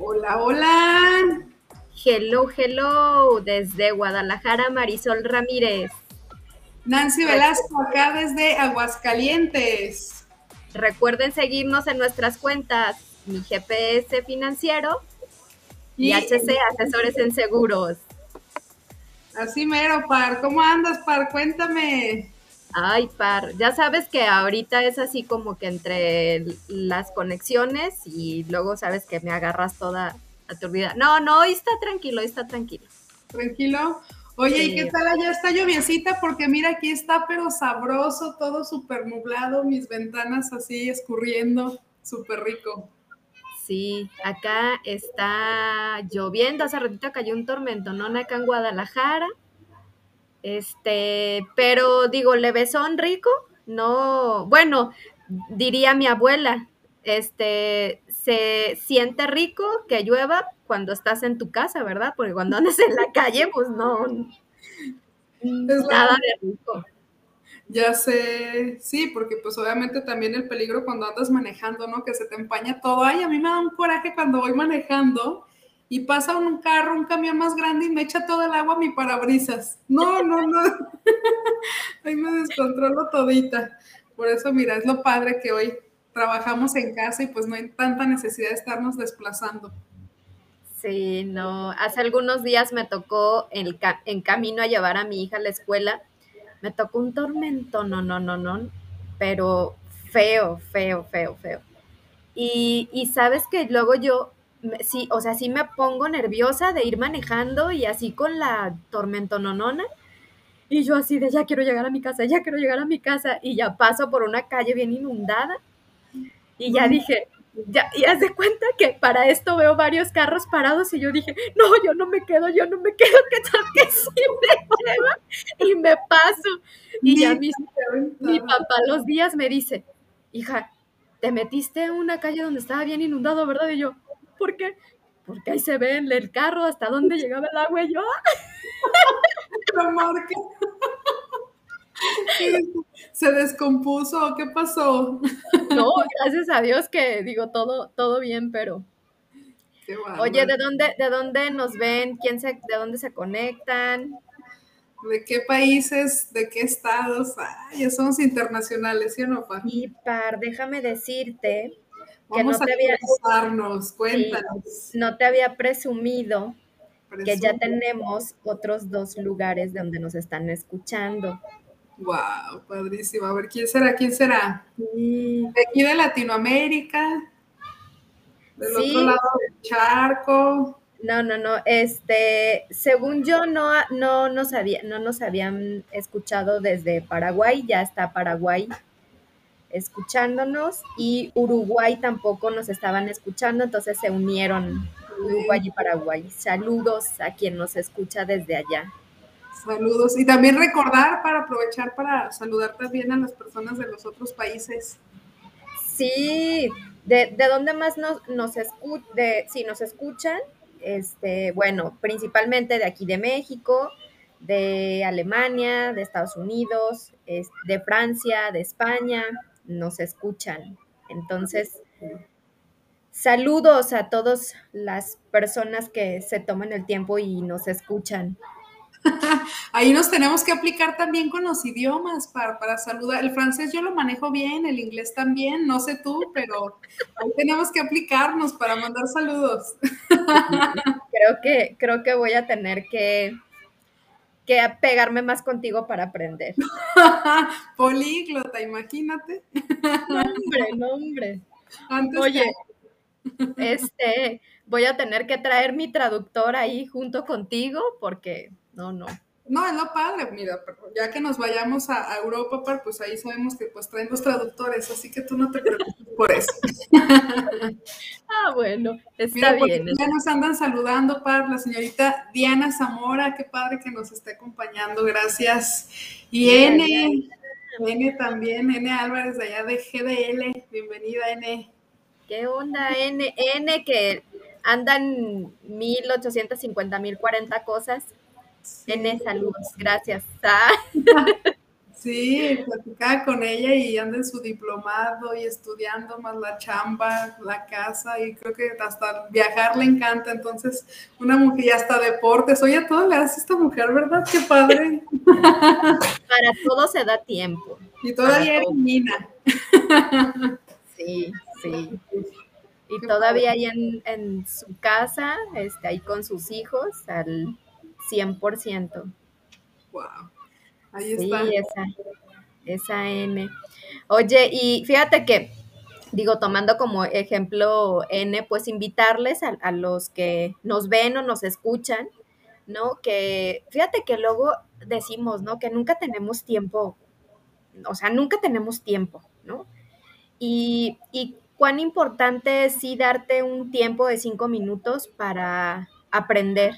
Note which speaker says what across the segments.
Speaker 1: Hola, hola.
Speaker 2: Hello, hello, desde Guadalajara, Marisol Ramírez.
Speaker 1: Nancy Velasco, acá desde Aguascalientes.
Speaker 2: Recuerden seguirnos en nuestras cuentas, mi GPS financiero y, HC Asesores en Seguros.
Speaker 1: Así mero, Par. ¿Cómo andas, Par? Cuéntame.
Speaker 2: Ay, Par, ya sabes que ahorita es así como que entre las conexiones y luego sabes que me agarras toda aturdida. No, no, hoy está tranquilo, hoy está tranquilo.
Speaker 1: Tranquilo. Oye, ¿y qué tal allá está lluviecita? Porque mira, aquí está pero sabroso, todo súper nublado, mis ventanas así escurriendo, súper rico.
Speaker 2: Sí, acá está lloviendo, hace ratito cayó un tormento, ¿no? Acá en Guadalajara. Este, pero digo, levesón rico, no, bueno, diría mi abuela, este, se siente rico que llueva cuando estás en tu casa, ¿verdad? Porque cuando andas en la calle, pues no, nada de rico.
Speaker 1: Ya sé, sí, porque pues obviamente también el peligro cuando andas manejando, ¿no? Que se te empaña todo. Ay, a mí me da un coraje cuando voy manejando y pasa un carro, un camión más grande y me echa todo el agua a mi parabrisas. No, no, no. Ahí me descontrolo todita. Por eso, mira, es lo padre que hoy trabajamos en casa y pues no hay tanta necesidad de estarnos desplazando.
Speaker 2: Sí, no. Hace algunos días me tocó en, en camino a llevar a mi hija a la escuela, me tocó un tormento, no, no, no, no, pero feo, feo, feo, feo. Y, y sabes que luego yo, sí, o sea, sí me pongo nerviosa de ir manejando y así con la tormentononona. Y yo así de ya quiero llegar a mi casa, ya quiero llegar a mi casa. Y ya paso por una calle bien inundada y ya dije, ya, y haz de cuenta que para esto veo varios carros parados y yo dije, no, yo no me quedo, yo no me quedo, que tal que sí me lleva y me paso. Y ya mi, mi papá los días me dice, hija, te metiste en una calle donde estaba bien inundado, ¿verdad? Y yo, ¿por qué? Porque ahí se ve en el carro hasta dónde llegaba el agua y yo.
Speaker 1: La marca. ¿Se descompuso? ¿Qué pasó?
Speaker 2: No, gracias a Dios que digo todo, todo bien, pero. Oye, ¿de dónde, ¿de dónde nos ven? ¿Quién se, ¿De dónde se conectan?
Speaker 1: ¿De qué países? ¿De qué estados? Ay, ya somos internacionales, ¿sí o no,
Speaker 2: Y par, déjame decirte
Speaker 1: que no te había cuéntanos.
Speaker 2: no te había presumido que ya tenemos otros dos lugares donde nos están escuchando.
Speaker 1: Wow, padrísimo. A ver, ¿quién será? ¿Quién será? De aquí de Latinoamérica, del otro lado del charco.
Speaker 2: No, no, no. Este, según yo, no, no, nos no nos habían escuchado desde Paraguay, ya está Paraguay escuchándonos y Uruguay tampoco nos estaban escuchando, entonces se unieron Uruguay y Paraguay. Saludos a quien nos escucha desde allá.
Speaker 1: Saludos. Y también recordar para aprovechar para saludar también a las personas de los otros países.
Speaker 2: Sí, de, de dónde más nos, nos escuchan, si nos escuchan, este, bueno, principalmente de aquí de México, de Alemania, de Estados Unidos, de Francia, de España, nos escuchan. Entonces, saludos a todas las personas que se toman el tiempo y nos escuchan.
Speaker 1: Ahí nos tenemos que aplicar también con los idiomas para, para, saludar. El francés yo lo manejo bien, el inglés también, no sé tú, pero ahí tenemos que aplicarnos para mandar saludos.
Speaker 2: Creo que, creo que voy a tener que, que pegarme más contigo para aprender.
Speaker 1: Políglota, imagínate.
Speaker 2: No, hombre, no, hombre. Oye, este, voy a tener que traer mi traductor ahí junto contigo porque no, no.
Speaker 1: No, es lo padre, mira, ya que nos vayamos a, Europa, pues ahí sabemos que pues traen los traductores, así que tú no te preocupes por eso.
Speaker 2: ah, bueno, está pues, bien.
Speaker 1: ya nos andan saludando, Par, la señorita Diana Zamora, qué padre que nos esté acompañando, gracias. Y N, N también, N Álvarez de allá de GDL, bienvenida N.
Speaker 2: ¿Qué onda, N? N que andan 1850, 1040 cosas. N, saludos, gracias.
Speaker 1: Sí, platicaba con ella y anda en su diplomado y estudiando más la chamba, la casa y creo que hasta viajar le encanta. Entonces, una mujer y hasta deportes. Oye, todo le hace esta mujer, ¿verdad? Qué padre.
Speaker 2: Para todo se da tiempo.
Speaker 1: Y todavía elimina.
Speaker 2: Sí, sí. Y todavía ahí en, en, su casa, este, ahí con sus hijos, al 100%.
Speaker 1: Wow. Ahí está.
Speaker 2: Esa, esa N. Oye, y fíjate que, digo, tomando como ejemplo N, pues invitarles a, a los que nos ven o nos escuchan, ¿no? Que fíjate que luego decimos, ¿no? Que nunca tenemos tiempo, o sea, nunca tenemos tiempo, ¿no? Y, y cuán importante es sí darte un tiempo de cinco minutos para aprender,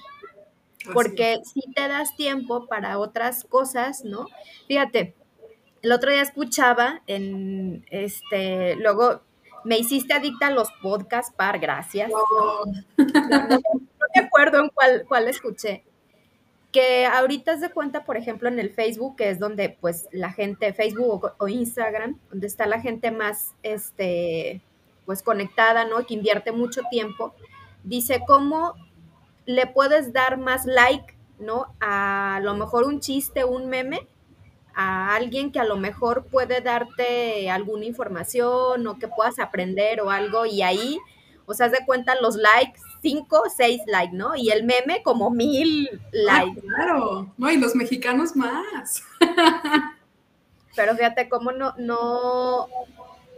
Speaker 2: porque si te das tiempo para otras cosas, ¿no? Fíjate, el otro día escuchaba en este, luego me hiciste adicta a los podcasts, par, gracias. No, me acuerdo en cuál, cuál escuché. Que ahorita se cuenta, por ejemplo, en el Facebook, que es donde pues la gente, Facebook o, o Instagram, donde está la gente más, este, pues conectada, ¿no? Que invierte mucho tiempo, dice cómo le puedes dar más like, ¿no? A, lo mejor un chiste, un meme, a alguien que a lo mejor puede darte alguna información o que puedas aprender o algo y ahí, o sea, de cuenta los likes, cinco, seis likes, ¿no? Y el meme como mil likes.
Speaker 1: Ah, claro, no, y los mexicanos más.
Speaker 2: Pero fíjate cómo no, no,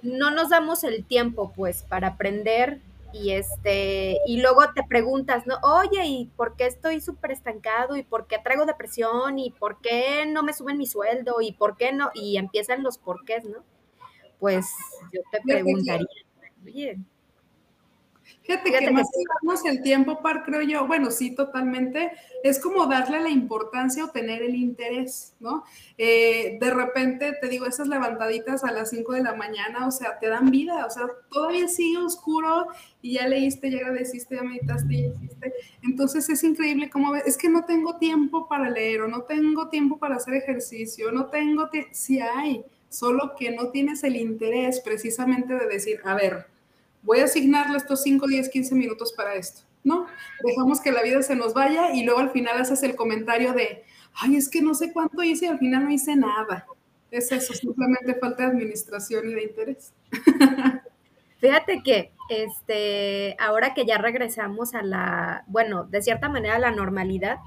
Speaker 2: no nos damos el tiempo, pues, para aprender y este y luego te preguntas, ¿no? Oye, ¿y por qué estoy súper estancado? ¿Y por qué traigo depresión? ¿Y por qué no me suben mi sueldo? ¿Y por qué no? Y empiezan los porqués, ¿no? Pues yo te preguntaría, oye,
Speaker 1: Fíjate, Fíjate, que más que el tiempo, par, creo yo, bueno, sí, totalmente, es como darle la importancia o tener el interés, ¿no? Eh, de repente, te digo, esas levantaditas a las 5 de la mañana, o sea, te dan vida, o sea, todavía sigue oscuro y ya leíste, ya agradeciste, ya meditaste, ya hiciste. Entonces es increíble cómo ves, es que no tengo tiempo para leer o no tengo tiempo para hacer ejercicio, no tengo tiempo, sí hay, solo que no tienes el interés precisamente de decir, a ver, voy a asignarle estos 5, 10, 15 minutos para esto. No, dejamos que la vida se nos vaya y luego al final haces el comentario de, ay, es que no sé cuánto hice y al final no hice nada. Es eso, simplemente falta de administración y de interés.
Speaker 2: Fíjate que este, ahora que ya regresamos a la, bueno, de cierta manera a la normalidad,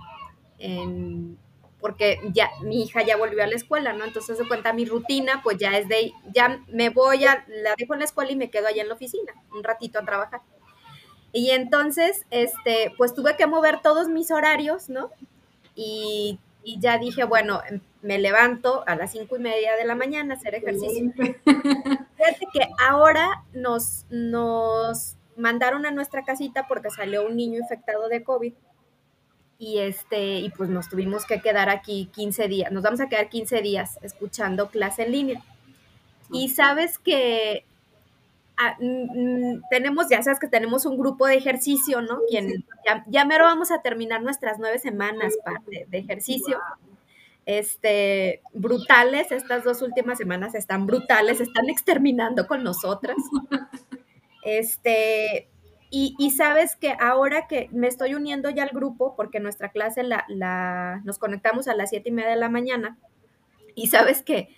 Speaker 2: en, porque ya mi hija ya volvió a la escuela, ¿no? Entonces se cuenta mi rutina, pues ya es de, ya me voy a, la dejo en la escuela y me quedo allá en la oficina, un ratito a trabajar. Y entonces, este, pues tuve que mover todos mis horarios, ¿no? Y, y ya dije, bueno, me levanto a las cinco y media de la mañana a hacer ejercicio. Fíjate que ahora nos, nos mandaron a nuestra casita porque salió un niño infectado de COVID y este y pues nos tuvimos que quedar aquí 15 días, nos vamos a quedar 15 días escuchando clase en línea. Y sabes que ah, mm, mm, tenemos, ya sabes que tenemos un grupo de ejercicio, ¿no? Quien, ya, ya mero vamos a terminar nuestras nueve semanas de, de ejercicio. Este, brutales, estas dos últimas semanas están brutales, están exterminando con nosotras. Este, y, sabes que ahora que me estoy uniendo ya al grupo, porque nuestra clase la, la, nos conectamos a las siete y media de la mañana, y sabes que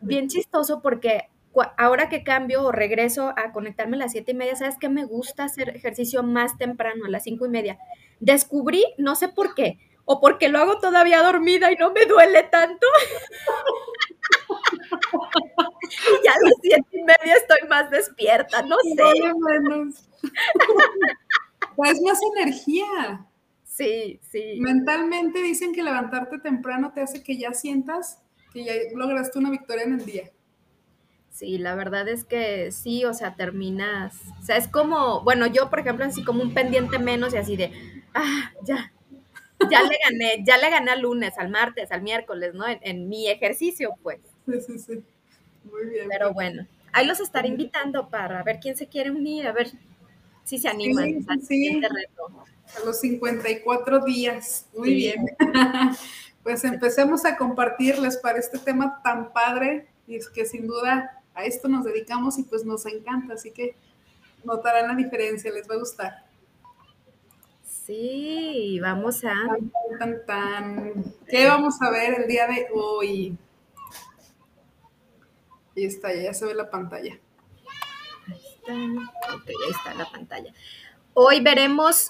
Speaker 2: bien chistoso porque ahora que cambio o regreso a conectarme a las siete y media, ¿sabes que me gusta hacer ejercicio más temprano, a las cinco y media? Descubrí, no sé por qué, o porque lo hago todavía dormida y no me duele tanto. ya a las siete y media estoy más despierta, no sé.
Speaker 1: es más energía.
Speaker 2: Sí, sí.
Speaker 1: Mentalmente dicen que levantarte temprano te hace que ya sientas que ya lograste una victoria en el día.
Speaker 2: Sí, la verdad es que sí, o sea, terminas, o sea, es como, bueno, yo por ejemplo, así como un pendiente menos y así de, ah, ya, ya le gané, ya le gané al lunes, al martes, al miércoles, ¿no? En, en mi ejercicio, pues.
Speaker 1: Sí, sí, sí. Muy bien.
Speaker 2: Pero bueno, ahí los estaré invitando para ver quién se quiere unir, a ver si se animan
Speaker 1: sí, sí, A los 54 días. Muy bien. pues empecemos a compartirles para este tema tan padre y es que sin duda a esto nos dedicamos y pues nos encanta, así que notarán la diferencia, les va a gustar.
Speaker 2: Sí, vamos a...
Speaker 1: Tan, tan, ¿Qué vamos a ver el día de hoy? Ahí está, ya se ve la pantalla.
Speaker 2: Ahí está. Ok, ahí está la pantalla. Hoy veremos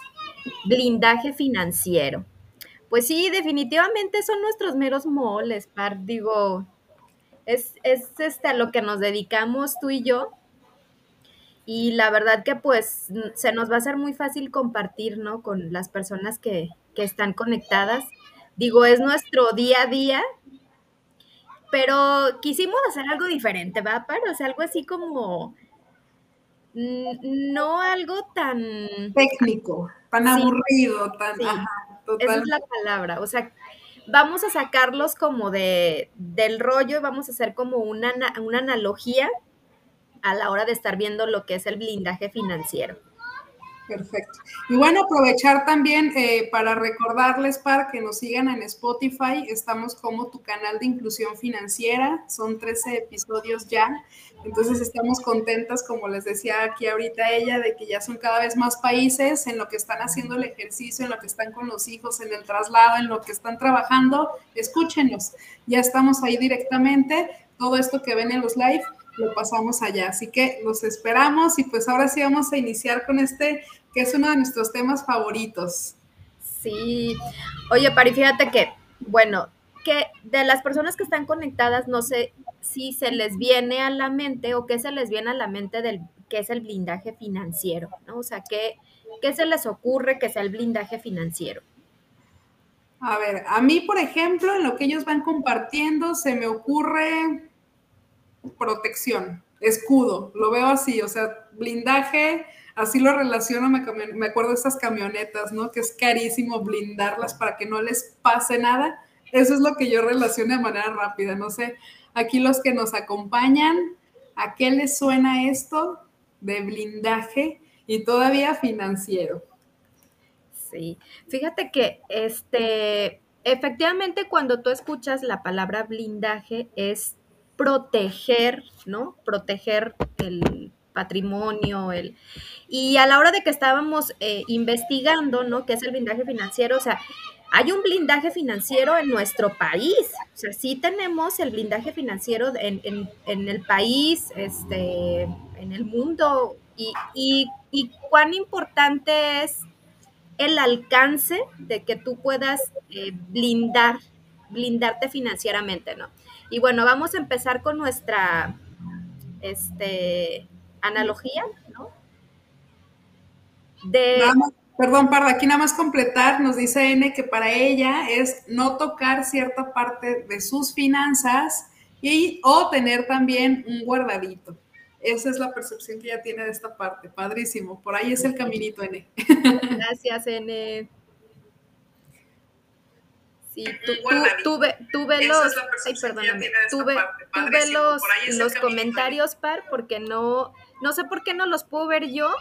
Speaker 2: blindaje financiero. Pues sí, definitivamente son nuestros meros moles, par. Digo, es, es este, a lo que nos dedicamos tú y yo. Y la verdad que pues se nos va a hacer muy fácil compartir, ¿no? Con las personas que, que están conectadas. Digo, es nuestro día a día, pero quisimos hacer algo diferente, ¿va? Para, o sea, algo así como, no algo tan...
Speaker 1: Técnico, tan aburrido, tan...
Speaker 2: Esa es la palabra, o sea, vamos a sacarlos como de, del rollo y vamos a hacer como una, una analogía a la hora de estar viendo lo que es el blindaje financiero.
Speaker 1: Perfecto. Y bueno, aprovechar también eh, para recordarles para que nos sigan en Spotify. Estamos como tu canal de inclusión financiera. Son 13 episodios ya. Entonces estamos contentas, como les decía aquí ahorita ella, de que ya son cada vez más países en lo que están haciendo el ejercicio, en lo que están con los hijos, en el traslado, en lo que están trabajando. Escúchenos. Ya estamos ahí directamente. Todo esto que ven en los live lo pasamos allá. Así que los esperamos y pues ahora sí vamos a iniciar con este, que es uno de nuestros temas favoritos.
Speaker 2: Sí. Oye, Pari, fíjate que, bueno, que de las personas que están conectadas, no sé si se les viene a la mente o qué se les viene a la mente del que es el blindaje financiero, ¿no? O sea, ¿qué, qué se les ocurre que sea el blindaje financiero?
Speaker 1: A ver, a mí, por ejemplo, en lo que ellos van compartiendo, se me ocurre protección, escudo, lo veo así, o sea, blindaje, así lo relaciono, me, acuerdo de esas camionetas, ¿no? Que es carísimo blindarlas para que no les pase nada. Eso es lo que yo relaciono de manera rápida, no sé, aquí los que nos acompañan, ¿a qué les suena esto de blindaje y todavía financiero?
Speaker 2: Sí, fíjate que este, efectivamente cuando tú escuchas la palabra blindaje es proteger, ¿no? Proteger el patrimonio, el... Y a la hora de que estábamos eh, investigando, ¿no? ¿Qué es el blindaje financiero? O sea, hay un blindaje financiero en nuestro país. O sea, sí tenemos el blindaje financiero en, el país, este, en el mundo. Y, y, cuán importante es el alcance de que tú puedas eh, blindar, blindarte financieramente, ¿no? Y bueno, vamos a empezar con nuestra este, analogía, ¿no?
Speaker 1: De... perdón, Parda, aquí nada más completar, nos dice N que para ella es no tocar cierta parte de sus finanzas y o tener también un guardadito. Esa es la percepción que ella tiene de esta parte. Padrísimo. Por ahí es el caminito, N.
Speaker 2: Gracias, N. Sí, tuve, tuve los, ay, perdóname, tuve, tuve los, los comentarios, Par, porque no, no sé por qué no los puedo ver yo.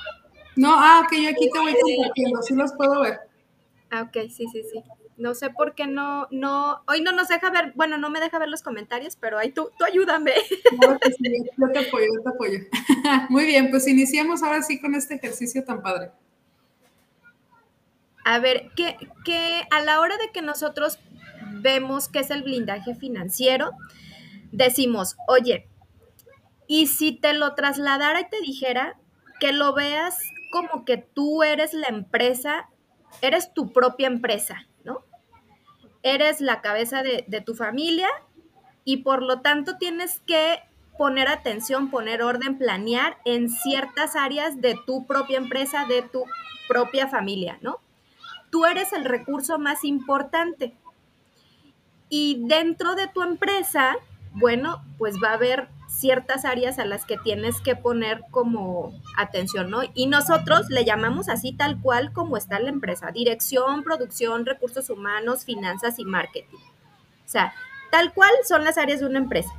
Speaker 1: No, ah, ok, yo aquí te voy compartiendo, sí los puedo ver.
Speaker 2: Ah, ok, sí, sí, sí. No sé por qué no, no, hoy no nos deja ver, bueno, no me deja ver los comentarios, pero ahí tú, tú ayúdame.
Speaker 1: Claro que sí, yo te apoyo, yo te apoyo. Muy bien, pues iniciamos ahora sí con este ejercicio tan padre.
Speaker 2: A ver, que, que a la hora de que nosotros vemos qué es el blindaje financiero, decimos, oye, y si te lo trasladara y te dijera que lo veas como que tú eres la empresa, eres tu propia empresa, ¿no? Eres la cabeza de, de tu familia y por lo tanto tienes que poner atención, poner orden, planear en ciertas áreas de tu propia empresa, de tu propia familia, ¿no? Tú eres el recurso más importante. Y dentro de tu empresa, bueno, pues va a haber ciertas áreas a las que tienes que poner como atención, ¿no? Y nosotros le llamamos así tal cual como está la empresa, dirección, producción, recursos humanos, finanzas y marketing. O sea, tal cual son las áreas de una empresa.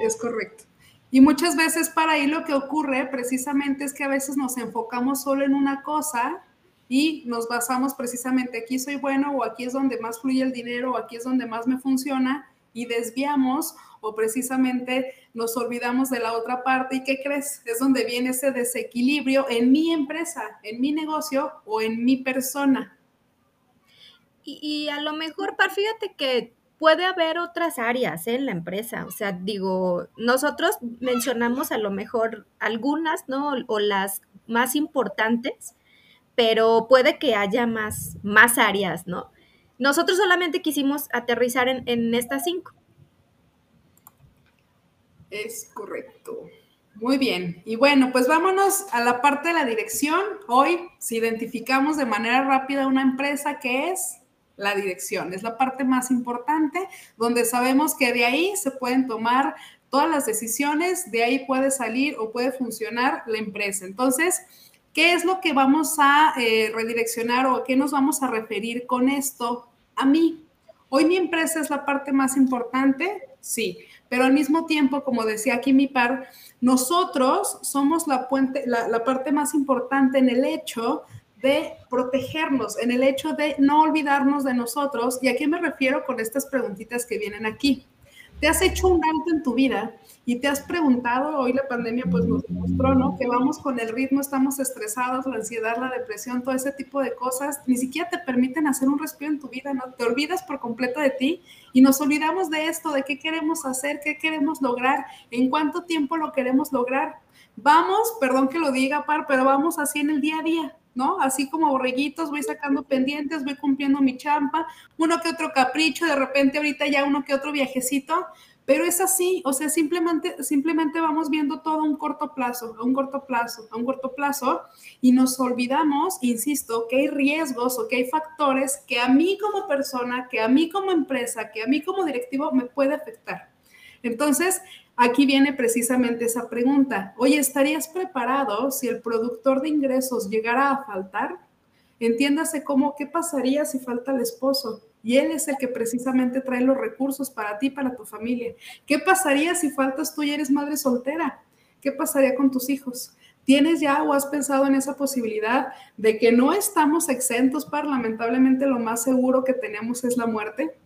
Speaker 1: Es correcto. Y muchas veces para ahí lo que ocurre precisamente es que a veces nos enfocamos solo en una cosa y nos basamos precisamente aquí soy bueno o aquí es donde más fluye el dinero o aquí es donde más me funciona y desviamos o precisamente nos olvidamos de la otra parte y ¿qué crees? Es donde viene ese desequilibrio en mi empresa, en mi negocio o en mi persona.
Speaker 2: Y, a lo mejor, Par, fíjate que puede haber otras áreas ¿eh? en la empresa. O sea, digo, nosotros mencionamos a lo mejor algunas, ¿no? O las más importantes, pero puede que haya más, más áreas, ¿no? Nosotros solamente quisimos aterrizar en, en estas cinco.
Speaker 1: Es correcto. Muy bien. Y bueno, pues vámonos a la parte de la dirección. Hoy, si identificamos de manera rápida una empresa, ¿qué es? La dirección. Es la parte más importante, donde sabemos que de ahí se pueden tomar todas las decisiones, de ahí puede salir o puede funcionar la empresa. Entonces, ¿qué es lo que vamos a eh, redireccionar o a qué nos vamos a referir con esto? A mí. Hoy mi empresa es la parte más importante, sí, pero al mismo tiempo, como decía aquí mi par, nosotros somos la, puente, la, parte más importante en el hecho de protegernos, en el hecho de no olvidarnos de nosotros. ¿Y a qué me refiero con estas preguntitas que vienen aquí? ¿Te has hecho un alto en tu vida y te has preguntado, hoy la pandemia pues nos demostró, ¿no? Que vamos con el ritmo, estamos estresados, la ansiedad, la depresión, todo ese tipo de cosas, ni siquiera te permiten hacer un respiro en tu vida, ¿no? Te olvidas por completo de ti y nos olvidamos de esto, de qué queremos hacer, qué queremos lograr, en cuánto tiempo lo queremos lograr. Vamos, perdón que lo diga, Par, pero vamos así en el día a día, ¿no? Así como borreguitos, voy sacando pendientes, voy cumpliendo mi champa, uno que otro capricho, de repente ahorita ya uno que otro viajecito, pero es así, o sea, simplemente, simplemente vamos viendo todo a un corto plazo, a un corto plazo, a un corto plazo, y nos olvidamos, insisto, que hay riesgos o que hay factores que a mí como persona, que a mí como empresa, que a mí como directivo me puede afectar. Entonces, aquí viene precisamente esa pregunta. Oye, ¿estarías preparado si el productor de ingresos llegara a faltar? Entiéndase cómo, ¿qué pasaría si falta el esposo? Y Él es el que precisamente trae los recursos para ti, para tu familia. ¿Qué pasaría si faltas tú y eres madre soltera? ¿Qué pasaría con tus hijos? ¿Tienes ya o has pensado en esa posibilidad de que no estamos exentos para lamentablemente lo más seguro que tenemos es la muerte?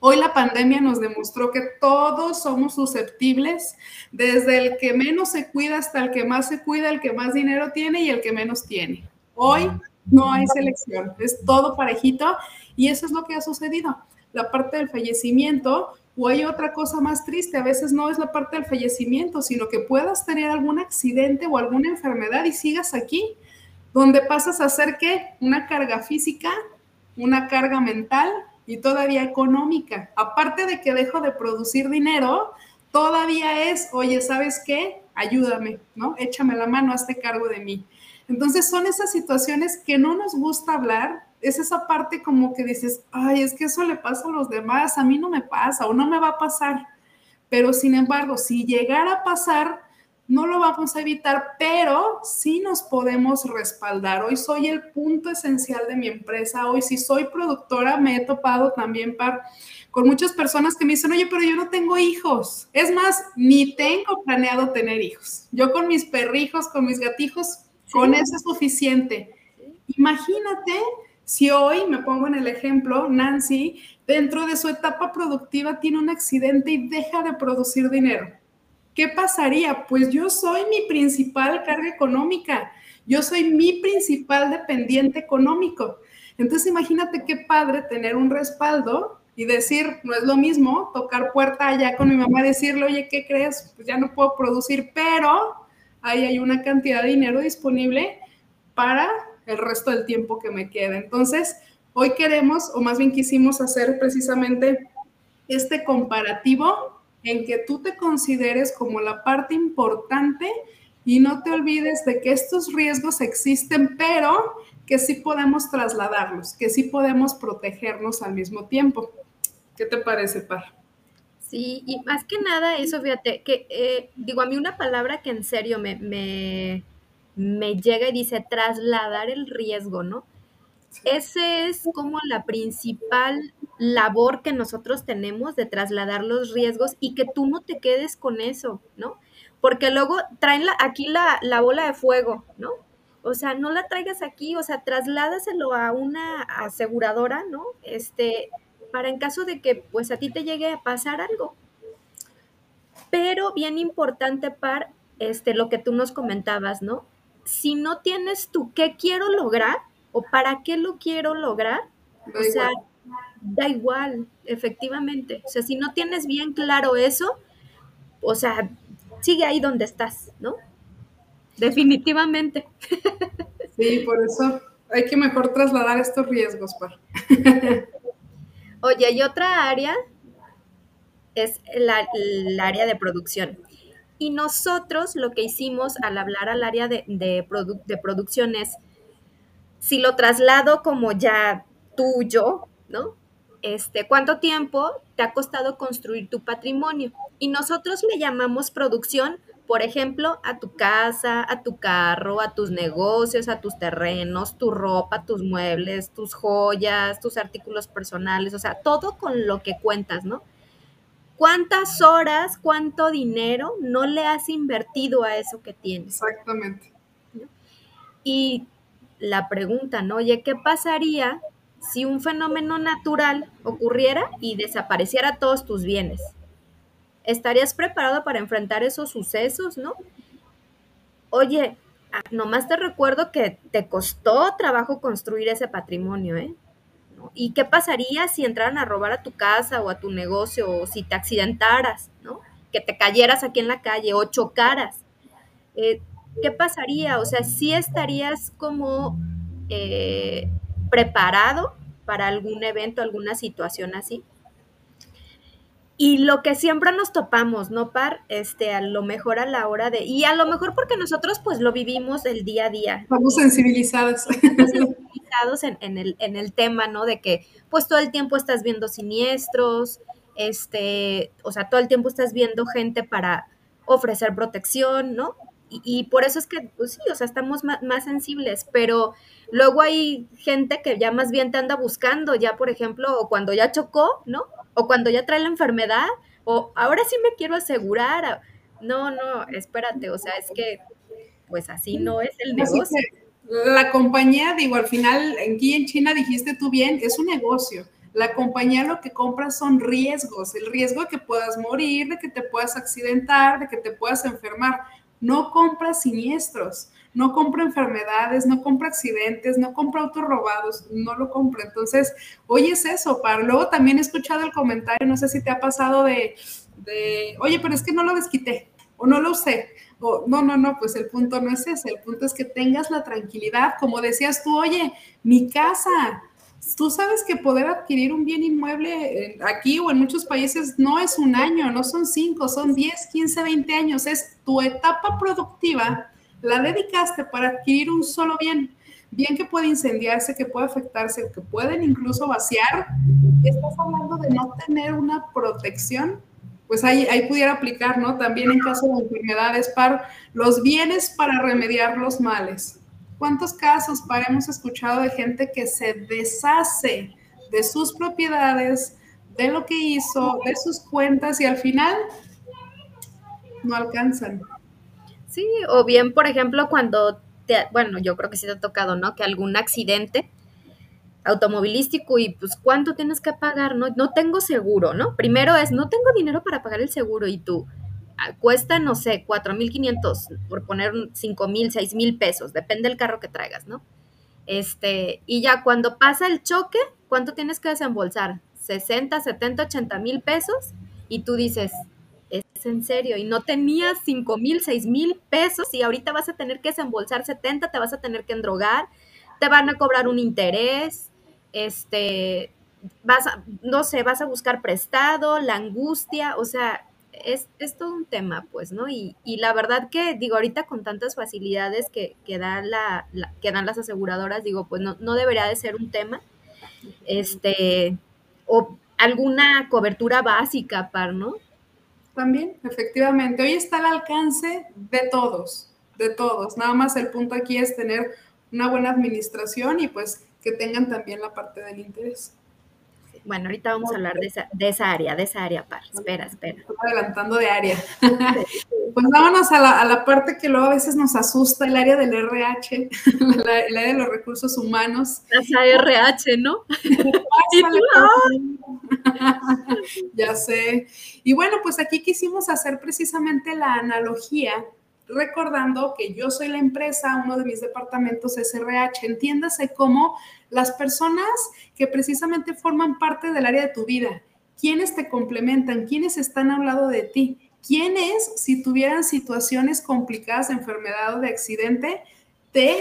Speaker 1: Hoy la pandemia nos demostró que todos somos susceptibles, desde el que menos se cuida hasta el que más se cuida, el que más dinero tiene y el que menos tiene. Hoy no hay selección, es todo parejito y eso es lo que ha sucedido. La parte del fallecimiento, o hay otra cosa más triste, a veces no es la parte del fallecimiento, sino que puedas tener algún accidente o alguna enfermedad y sigas aquí, donde pasas a ser que una carga física, una carga mental y todavía económica. Aparte de que dejo de producir dinero, todavía es, oye, ¿sabes qué? Ayúdame, ¿no? Échame la mano, hazte cargo de mí. Entonces son esas situaciones que no nos gusta hablar, es esa parte como que dices, ay, es que eso le pasa a los demás, a mí no me pasa o no me va a pasar. Pero sin embargo, si llegara a pasar, no lo vamos a evitar, pero sí nos podemos respaldar. Hoy soy el punto esencial de mi empresa. Hoy si soy productora, me he topado también par, con muchas personas que me dicen, oye, pero yo no tengo hijos. Es más, ni tengo planeado tener hijos. Yo con mis perrijos, con mis gatijos, con eso es suficiente. Imagínate si hoy, me pongo en el ejemplo, Nancy, dentro de su etapa productiva tiene un accidente y deja de producir dinero, ¿qué pasaría? Pues yo soy mi principal carga económica, yo soy mi principal dependiente económico. Entonces imagínate qué padre tener un respaldo y decir, no es lo mismo tocar puerta allá con mi mamá decirle, oye, ¿qué crees? Pues ya no puedo producir, pero ahí hay una cantidad de dinero disponible para el resto del tiempo que me queda. Entonces, hoy queremos, o más bien quisimos hacer precisamente este comparativo en que tú te consideres como la parte importante y no te olvides de que estos riesgos existen, pero que sí podemos trasladarlos, que sí podemos protegernos al mismo tiempo. ¿Qué te parece, Par?
Speaker 2: Sí, y más que nada eso, fíjate, que eh, digo, a mí una palabra que en serio me, me llega y dice trasladar el riesgo, ¿no? Ese es como la principal labor que nosotros tenemos de trasladar los riesgos y que tú no te quedes con eso, ¿no? Porque luego traen aquí la, bola de fuego, ¿no? O sea, no la traigas aquí, o sea, trasládaselo a una aseguradora, ¿no? Este, para en caso de que pues a ti te llegue a pasar algo. Pero bien importante para este lo que tú nos comentabas, ¿no? Si no tienes tú qué quiero lograr o para qué lo quiero lograr, o sea, da igual, efectivamente. O sea, si no tienes bien claro eso, o sea, sigue ahí donde estás, ¿no? Definitivamente.
Speaker 1: Sí, por eso hay que mejor trasladar estos riesgos, Par.
Speaker 2: Oye, y otra área es el área de producción. Y nosotros lo que hicimos al hablar al área de, de, de producción es, si lo traslado como ya tuyo, ¿no? Este, ¿Cuánto tiempo te ha costado construir tu patrimonio? Y nosotros le llamamos producción, por ejemplo, a tu casa, a tu carro, a tus negocios, a tus terrenos, tu ropa, tus muebles, tus joyas, tus artículos personales, o sea, todo con lo que cuentas, ¿no? ¿Cuántas horas, cuánto dinero no le has invertido a eso que tienes?
Speaker 1: Exactamente.
Speaker 2: Y la pregunta, ¿no? Oye, ¿qué pasaría si un fenómeno natural ocurriera y desapareciera todos tus bienes? ¿Estarías preparado para enfrentar esos sucesos, no? Oye, ah, nomás te recuerdo que te costó trabajo construir ese patrimonio, ¿eh? ¿Y qué pasaría si entraran a robar a tu casa o a tu negocio o si te accidentaras, ¿no? Que te cayeras aquí en la calle o chocaras. Eh, ¿Qué pasaría? O sea, ¿sí estarías como eh, preparado para algún evento, alguna situación así? Y lo que siempre nos topamos, ¿no, Par? Este, a lo mejor a la hora de, y a lo mejor porque nosotros pues lo vivimos el día a día.
Speaker 1: Estamos sensibilizados.
Speaker 2: En, el, en el tema, ¿no? De que pues todo el tiempo estás viendo siniestros, este, o sea, todo el tiempo estás viendo gente para ofrecer protección, ¿no? Y, por eso es que, pues sí, o sea, estamos más, más, sensibles, pero luego hay gente que ya más bien te anda buscando, ya por ejemplo, o cuando ya chocó, ¿no? O cuando ya trae la enfermedad, o ahora sí me quiero asegurar. No, no, espérate, o sea, es que, pues así no es el negocio.
Speaker 1: La compañía, digo, al final, aquí en China dijiste tú bien, es un negocio. La compañía lo que compra son riesgos, el riesgo de que puedas morir, de que te puedas accidentar, de que te puedas enfermar no compra siniestros, no compra enfermedades, no compra accidentes, no compra autos robados, no lo compra. Entonces, oye, es eso, para luego también he escuchado el comentario, no sé si te ha pasado de, de, oye, pero es que no lo desquité o no lo usé. No, no, no, pues el punto no es ese, el punto es que tengas la tranquilidad, como decías tú, oye, mi casa, Tú sabes que poder adquirir un bien inmueble aquí o en muchos países no es un año, no son cinco, son 10, 15, 20 años. Es tu etapa productiva, la dedicaste para adquirir un solo bien. Bien que puede incendiarse, que puede afectarse, que pueden incluso vaciar. Estás hablando de no tener una protección pues ahí, ahí, pudiera aplicar, ¿no? También en caso de enfermedades, para los bienes para remediar los males. ¿Cuántos casos para hemos escuchado de gente que se deshace de sus propiedades, de lo que hizo, de sus cuentas y al final no alcanzan?
Speaker 2: Sí, o bien, por ejemplo, cuando te, bueno, yo creo que sí te ha tocado, ¿no? Que algún accidente automovilístico y pues cuánto tienes que pagar, ¿no? No tengo seguro, ¿no? Primero es, no tengo dinero para pagar el seguro y tú, cuesta, no sé, 4.500, por poner 5.000, 6.000 pesos, depende del carro que traigas, ¿no? Este, y ya cuando pasa el choque, ¿cuánto tienes que desembolsar? 60, 70, 80 mil pesos y tú dices, es en serio, y no tenías 5 mil, 6 mil pesos y ahorita vas a tener que desembolsar 70, te vas a tener que endrogar, te van a cobrar un interés, este, vas a, no sé, vas a buscar prestado, la angustia, o sea, es, todo un tema, pues, ¿no? Y, la verdad que, digo, ahorita con tantas facilidades que, que, la, que dan las aseguradoras, digo, pues no, no debería de ser un tema. Este, o alguna cobertura básica, par, ¿no?
Speaker 1: También, efectivamente. Hoy está al alcance de todos, de todos. Nada más el punto aquí es tener una buena administración y pues que tengan también la parte del interés.
Speaker 2: Bueno, ahorita vamos a hablar de esa, de esa área, de esa área, par. Espera, espera.
Speaker 1: Estoy adelantando de área. Pues vámonos a la, a la, parte que luego a veces nos asusta, el área del RH, el área de los recursos humanos.
Speaker 2: Esa RH, ¿no?
Speaker 1: ya sé. Y bueno, pues aquí quisimos hacer precisamente la analogía recordando que yo soy la empresa, uno de mis departamentos es RH. Entiéndase cómo las personas que precisamente forman parte del área de tu vida, quiénes te complementan, quiénes están al lado de ti, quiénes, si tuvieran situaciones complicadas de enfermedad o de accidente, te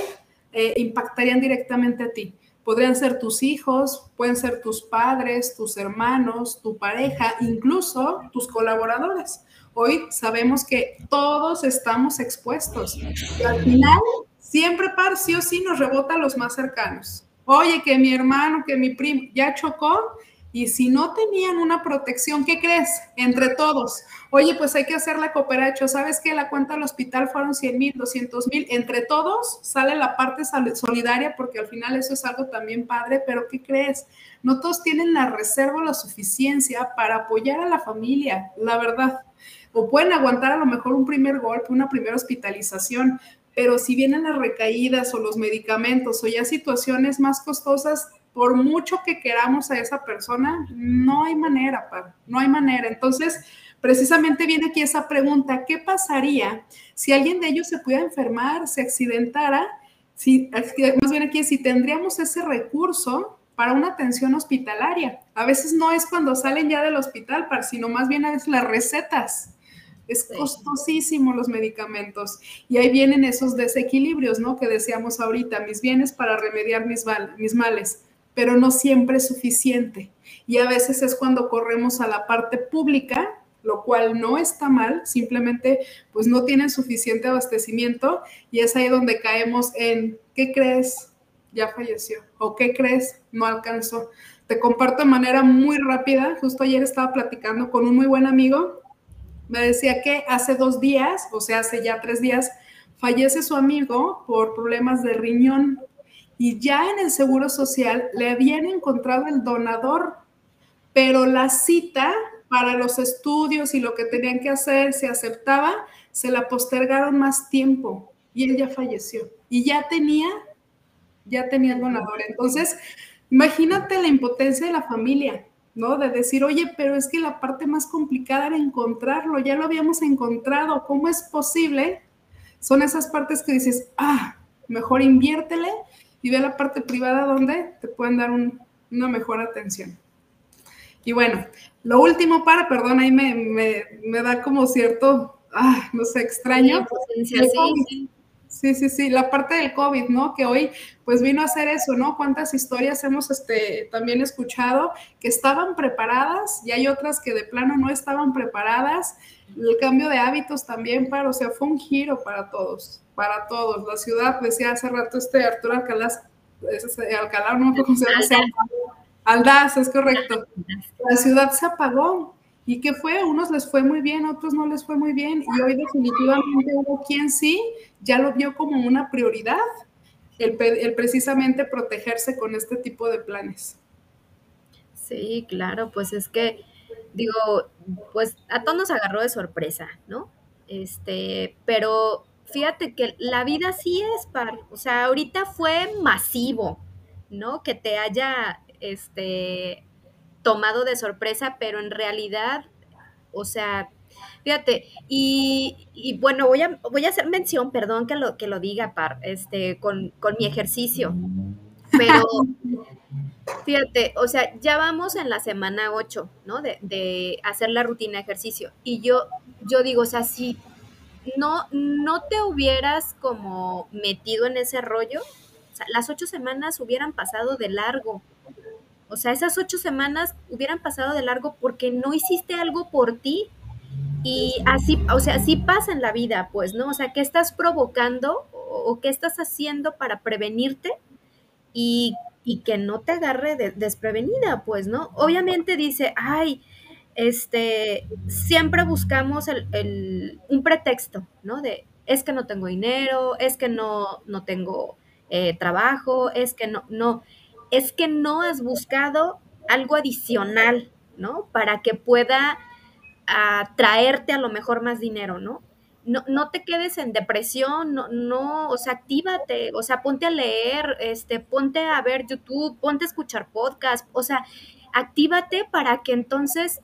Speaker 1: eh, impactarían directamente a ti. Podrían ser tus hijos, pueden ser tus padres, tus hermanos, tu pareja, incluso tus colaboradores. Hoy sabemos que todos estamos expuestos. Y al final, siempre par sí o sí nos rebota a los más cercanos. Oye, que mi hermano, que mi primo ya chocó y si no tenían una protección, ¿qué crees? Entre todos. Oye, pues hay que hacer la cooperacho. ¿Sabes que la cuenta del hospital fueron 100 mil, 200 mil? Entre todos sale la parte solidaria porque al final eso es algo también padre, pero ¿qué crees? No todos tienen la reserva o la suficiencia para apoyar a la familia, la verdad o pueden aguantar a lo mejor un primer golpe, una primera hospitalización, pero si vienen las recaídas o los medicamentos o ya situaciones más costosas, por mucho que queramos a esa persona, no hay manera, no hay manera. Entonces, precisamente viene aquí esa pregunta, ¿qué pasaría si alguien de ellos se pudiera enfermar, se accidentara? Si, más bien aquí, si tendríamos ese recurso para una atención hospitalaria. A veces no es cuando salen ya del hospital, sino más bien veces las recetas es costosísimo los medicamentos. Y ahí vienen esos desequilibrios, ¿no? Que decíamos ahorita, mis bienes para remediar mis, mis males, pero no siempre es suficiente. Y a veces es cuando corremos a la parte pública, lo cual no está mal, simplemente pues no tienen suficiente abastecimiento y es ahí donde caemos en, ¿qué crees? Ya falleció. ¿O qué crees? No alcanzó. Te comparto de manera muy rápida, justo ayer estaba platicando con un muy buen amigo me decía que hace dos días, o sea, hace ya tres días, fallece su amigo por problemas de riñón y ya en el Seguro Social le habían encontrado el donador, pero la cita para los estudios y lo que tenían que hacer se aceptaba, se la postergaron más tiempo y él ya falleció y ya tenía, ya tenía el donador. Entonces, imagínate la impotencia de la familia. ¿No? De decir, oye, pero es que la parte más complicada era encontrarlo, ya lo habíamos encontrado, ¿cómo es posible? Son esas partes que dices, ah, mejor inviértele y ve la parte privada donde te pueden dar una mejor atención. Y bueno, lo último para, perdón, ahí me, me, da como cierto, ah, no sé, extraño. Sí, Sí, sí, sí, la parte del COVID, ¿no? Que hoy pues vino a hacer eso, ¿no? Cuántas historias hemos este, también escuchado que estaban preparadas y hay otras que de plano no estaban preparadas. El cambio de hábitos también para, o sea, fue un giro para todos, para todos. La ciudad, decía hace rato este Arturo Alcalá, Alcalá, no sé cómo se llama. Aldaz, es correcto. La ciudad se apagó, ¿Y qué fue? Unos les fue muy bien, otros no les fue muy bien. Y hoy definitivamente hubo quien sí ya lo vio como una prioridad, el, precisamente protegerse con este tipo de planes.
Speaker 2: Sí, claro, pues es que, digo, pues a todos nos agarró de sorpresa, ¿no? Este, pero fíjate que la vida sí es par, o sea, ahorita fue masivo, ¿no? Que te haya, este, tomado de sorpresa, pero en realidad, o sea, fíjate, y, bueno, voy a, voy a hacer mención, perdón que lo, que lo diga, Par, este, con, con mi ejercicio, pero fíjate, o sea, ya vamos en la semana 8, ¿no? De, de, hacer la rutina de ejercicio. Y yo, yo digo, o sea, si no, no te hubieras como metido en ese rollo, o sea, las ocho semanas hubieran pasado de largo. O sea, esas ocho semanas hubieran pasado de largo porque no hiciste algo por ti. Y así, o sea, así pasa en la vida, pues, ¿no? O sea, ¿qué estás provocando o, qué estás haciendo para prevenirte y, que no te agarre desprevenida, pues, ¿no? Obviamente dice, ay, este, siempre buscamos el, un pretexto, ¿no? De, es que no tengo dinero, es que no, no tengo eh, trabajo, es que no, no es que no has buscado algo adicional, ¿no? Para que pueda ah, traerte a lo mejor más dinero, ¿no? No, no, te quedes en depresión, no, no, o sea, actívate, o sea, ponte a leer, este, ponte a ver YouTube, ponte a escuchar podcast, o sea, actívate para que entonces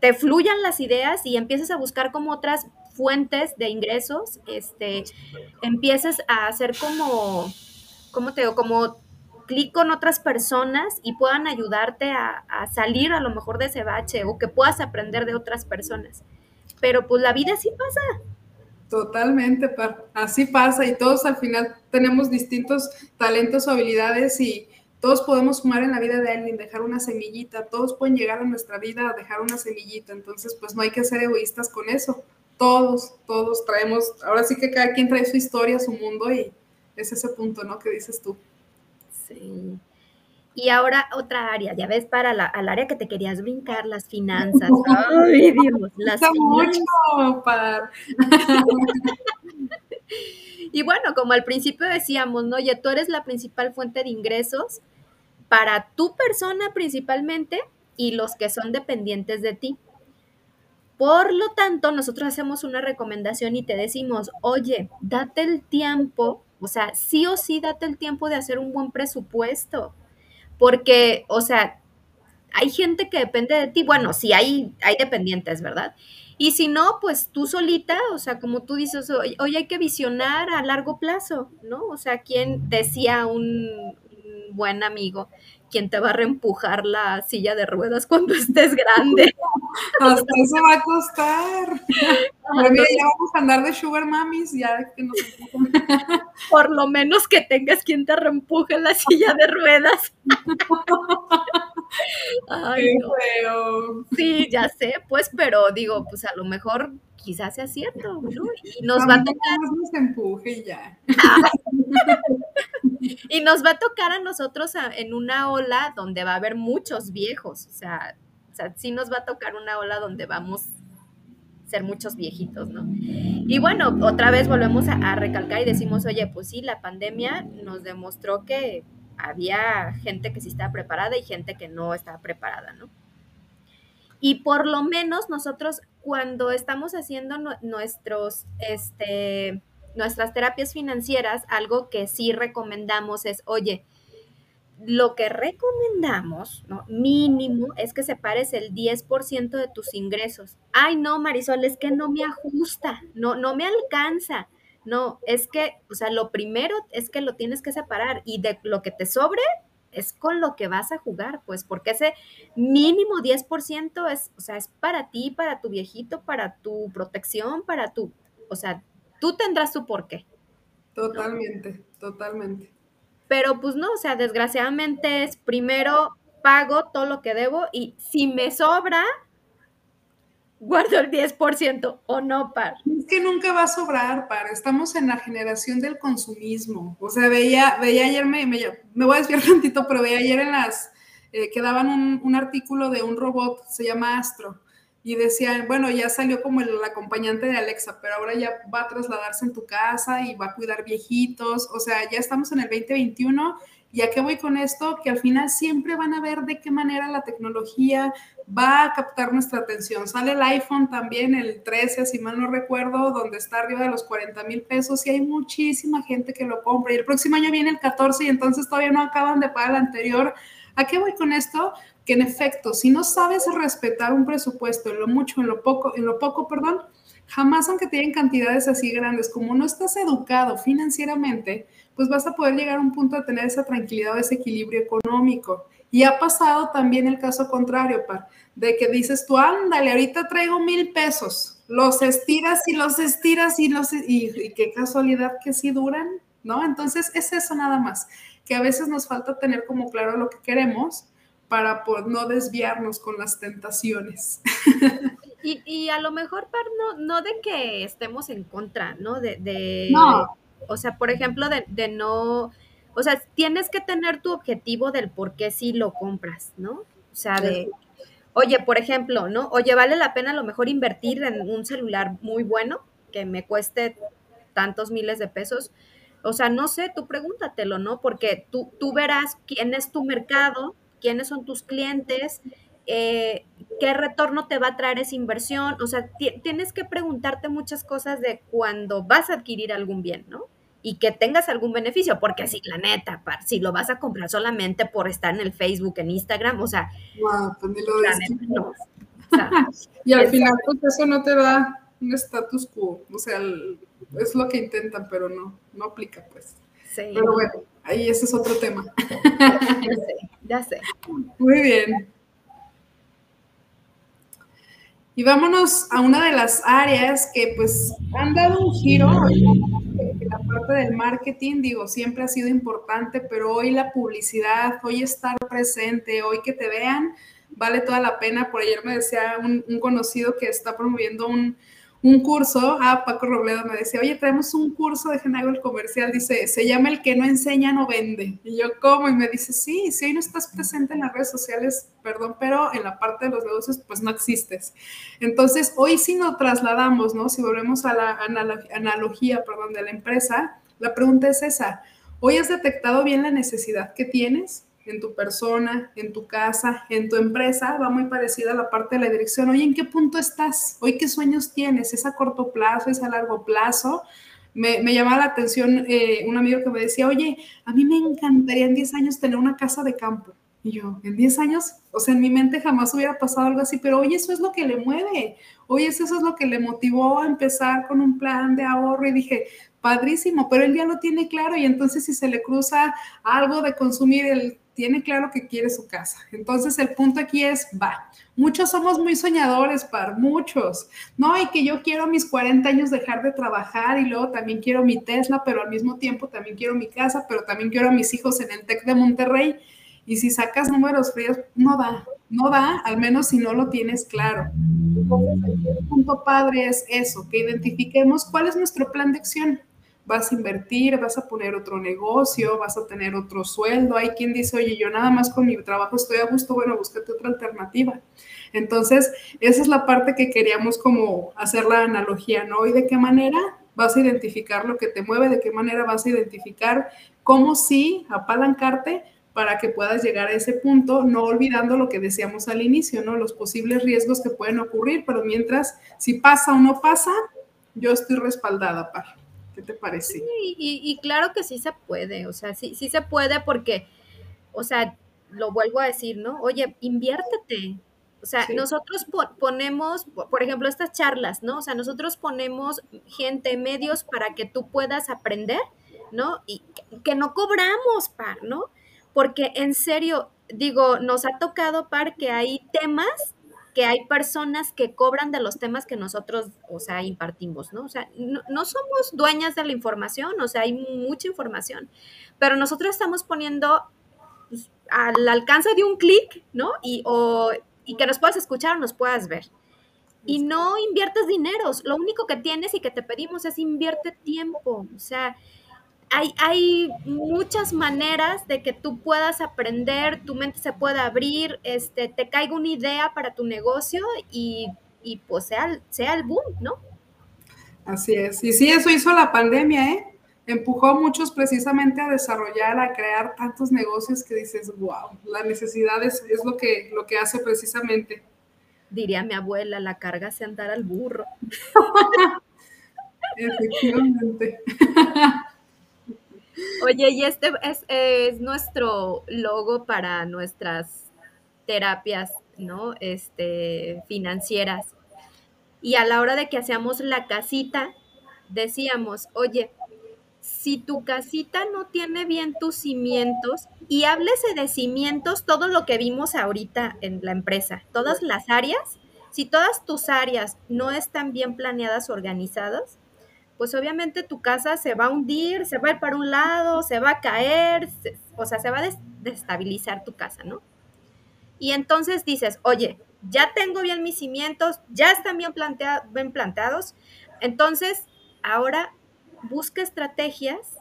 Speaker 2: te fluyan las ideas y empieces a buscar como otras fuentes de ingresos, este, empieces a hacer como, ¿cómo te digo? Como clic con otras personas y puedan ayudarte a, salir a lo mejor de ese bache o que puedas aprender de otras personas. Pero pues la vida sí pasa.
Speaker 1: Totalmente, así pasa y todos al final tenemos distintos talentos o habilidades y todos podemos sumar en la vida de alguien, dejar una semillita, todos pueden llegar a nuestra vida a dejar una semillita, entonces pues no hay que ser egoístas con eso. Todos, todos traemos, ahora sí que cada quien trae su historia, su mundo y es ese punto, ¿no? Que dices tú.
Speaker 2: Sí. Y ahora otra área, ya ves, para la, al área que te querías brincar, las finanzas. Ay, Dios, las
Speaker 1: Mucho, para...
Speaker 2: y bueno, como al principio decíamos, ¿no? Oye, tú eres la principal fuente de ingresos para tu persona principalmente y los que son dependientes de ti. Por lo tanto, nosotros hacemos una recomendación y te decimos, oye, date el tiempo o sea, sí o sí date el tiempo de hacer un buen presupuesto, porque, o sea, hay gente que depende de ti, bueno, sí hay, hay dependientes, ¿verdad? Y si no, pues tú solita, o sea, como tú dices, hoy, hay que visionar a largo plazo, ¿no? O sea, quien decía un, un buen amigo, quien te va a reempujar la silla de ruedas cuando estés grande.
Speaker 1: Hasta eso va a costar. Pero mira, ya vamos a andar de sugar mamis, ya que nos
Speaker 2: Por lo menos que tengas quien te reempuje la silla de ruedas. Ay, no. Sí, ya sé, pues, pero digo, pues a lo mejor quizás sea cierto, ¿no? Y nos va a tocar.
Speaker 1: Nos empuje ya.
Speaker 2: y nos va a tocar a nosotros en una ola donde va a haber muchos viejos, o sea, o sea, sí nos va a tocar una ola donde vamos a ser muchos viejitos, ¿no? Y bueno, otra vez volvemos a, recalcar y decimos, oye, pues sí, la pandemia nos demostró que había gente que sí estaba preparada y gente que no estaba preparada, ¿no? Y por lo menos nosotros cuando estamos haciendo nuestros, este, nuestras terapias financieras, algo que sí recomendamos es, oye, lo que recomendamos, ¿no? Mínimo, es que separes el 10% de tus ingresos. Ay, no, Marisol, es que no me ajusta, no, no me alcanza. No, es que, o sea, lo primero es que lo tienes que separar y de lo que te sobre es con lo que vas a jugar, pues, porque ese mínimo 10% es, o sea, es para ti, para tu viejito, para tu protección, para tu, o sea, tú tendrás tu porqué.
Speaker 1: Totalmente, totalmente.
Speaker 2: Pero pues no, o sea, desgraciadamente es primero pago todo lo que debo y si me sobra, guardo el 10% o no, par.
Speaker 1: Es que nunca va a sobrar, par. Estamos en la generación del consumismo. O sea, veía, veía ayer, me, me, voy a desviar tantito, pero veía ayer en las, eh, que daban un, un artículo de un robot, se llama Astro y decían, bueno, ya salió como el, acompañante de Alexa, pero ahora ya va a trasladarse en tu casa y va a cuidar viejitos, o sea, ya estamos en el 2021 y a qué voy con esto, que al final siempre van a ver de qué manera la tecnología va a captar nuestra atención. Sale el iPhone también, el 13, si mal no recuerdo, donde está arriba de los 40 mil pesos y hay muchísima gente que lo compra. Y el próximo año viene el 14 y entonces todavía no acaban de pagar el anterior. ¿A qué voy con esto? que en efecto, si no sabes respetar un presupuesto en lo mucho, en lo poco, en lo poco, perdón, jamás aunque te cantidades así grandes, como no estás educado financieramente, pues vas a poder llegar a un punto de tener esa tranquilidad o ese equilibrio económico. Y ha pasado también el caso contrario, Par, de que dices tú, ándale, ahorita traigo mil pesos, los estiras y los estiras y los, y, y qué casualidad que sí duran, ¿no? Entonces es eso nada más, que a veces nos falta tener como claro lo que queremos para no desviarnos con las tentaciones.
Speaker 2: Y, a lo mejor, no, no de que estemos en contra, ¿no? De, no. O sea, por ejemplo, de, no, o sea, tienes que tener tu objetivo del por qué sí lo compras, ¿no? O sea, de, oye, por ejemplo, ¿no? Oye, vale la pena a lo mejor invertir en un celular muy bueno que me cueste tantos miles de pesos. O sea, no sé, tú pregúntatelo, ¿no? Porque tú, tú verás quién es tu mercado, quiénes son tus clientes, eh, qué retorno te va a traer esa inversión. O sea, tienes que preguntarte muchas cosas de cuando vas a adquirir algún bien, ¿no? Y que tengas algún beneficio, porque si la neta, si lo vas a comprar solamente por estar en el Facebook, en Instagram, o sea,
Speaker 1: pues lo y al final, pues eso no te da un status quo, o sea, es lo que intentan, pero no, no aplica, pues. Sí. Pero bueno, ahí ese es otro tema.
Speaker 2: Ya sé, ya sé.
Speaker 1: Muy bien. Y vámonos a una de las áreas que pues han dado un giro. La parte del marketing, digo, siempre ha sido importante, pero hoy la publicidad, hoy estar presente, hoy que te vean, vale toda la pena. Por ayer me decía un, un conocido que está promoviendo un, un curso, ah, Paco Robledo me decía, oye, traemos un curso, de hago el comercial, dice, se llama El que no enseña, no vende. Y yo, ¿cómo? Y me dice, sí, si hoy no estás presente en las redes sociales, perdón, pero en la parte de los negocios, pues no existes. Entonces, hoy sí nos trasladamos, ¿no? Si volvemos a la analogía, perdón, de la empresa, la pregunta es esa, ¿hoy has detectado bien la necesidad que tienes? En tu persona, en tu casa, en tu empresa, va muy parecida a la parte de la dirección. Oye, ¿en qué punto estás? ¿Hoy qué sueños tienes? ¿Es a corto plazo? ¿Es a largo plazo? Me, llamaba la atención eh, un amigo que me decía, oye, a mí me encantaría en 10 años tener una casa de campo. Y yo, en 10 años, o sea, en mi mente jamás hubiera pasado algo así, pero hoy eso es lo que le mueve, hoy eso es lo que le motivó a empezar con un plan de ahorro y dije, padrísimo, pero él ya lo tiene claro y entonces si se le cruza algo de consumir, él tiene claro que quiere su casa. Entonces el punto aquí es, va, muchos somos muy soñadores, par, muchos, ¿no? Y que yo quiero mis 40 años dejar de trabajar y luego también quiero mi Tesla, pero al mismo tiempo también quiero mi casa, pero también quiero a mis hijos en el TEC de Monterrey. Y si sacas números fríos, no da, no da, al menos si no lo tienes claro. El punto padre es eso, que identifiquemos cuál es nuestro plan de acción vas a invertir, vas a poner otro negocio, vas a tener otro sueldo. Hay quien dice, oye, yo nada más con mi trabajo estoy a gusto, bueno, búscate otra alternativa. Entonces, esa es la parte que queríamos como hacer la analogía, ¿no? ¿Y de qué manera vas a identificar lo que te mueve? ¿De qué manera vas a identificar cómo sí apalancarte para que puedas llegar a ese punto, no olvidando lo que decíamos al inicio, ¿no? Los posibles riesgos que pueden ocurrir, pero mientras, si pasa o no pasa, yo estoy respaldada para. ¿Qué te parece?
Speaker 2: Sí, y, claro que sí se puede, o sea, sí, sí se puede porque, o sea, lo vuelvo a decir, ¿no? Oye, inviértete. O sea, nosotros ponemos, por ejemplo, estas charlas, ¿no? O sea, nosotros ponemos gente, medios para que tú puedas aprender, ¿no? Y que no cobramos, par, ¿no? Porque en serio, digo, nos ha tocado, par, que hay temas que hay personas que cobran de los temas que nosotros, o sea, impartimos, ¿no? O sea, no, somos dueñas de la información, o sea, hay mucha información, pero nosotros estamos poniendo pues, al alcance de un clic, ¿no? Y, o, y que nos puedas escuchar o nos puedas ver. Y no inviertes dineros, lo único que tienes y que te pedimos es invierte tiempo, o sea, hay, muchas maneras de que tú puedas aprender, tu mente se pueda abrir, este, te caiga una idea para tu negocio y, pues sea, sea el boom, ¿no?
Speaker 1: Así es. Y sí, eso hizo la pandemia, ¿eh? Empujó a muchos precisamente a desarrollar, a crear tantos negocios que dices, wow, la necesidad es, lo, que, lo que hace precisamente.
Speaker 2: Diría mi abuela, la carga se andar al burro.
Speaker 1: Efectivamente.
Speaker 2: Oye, y este es, nuestro logo para nuestras terapias, ¿no? Este, financieras. Y a la hora de que hacíamos la casita, decíamos, oye, si tu casita no tiene bien tus cimientos, y háblese de cimientos, todo lo que vimos ahorita en la empresa, todas las áreas, si todas tus áreas no están bien planeadas, organizadas, pues obviamente tu casa se va a hundir, se va a ir para un lado, se va a caer, o sea, se va a destabilizar tu casa, ¿no? Y entonces dices, oye, ya tengo bien mis cimientos, ya están bien, bien planteados, entonces ahora busca estrategias.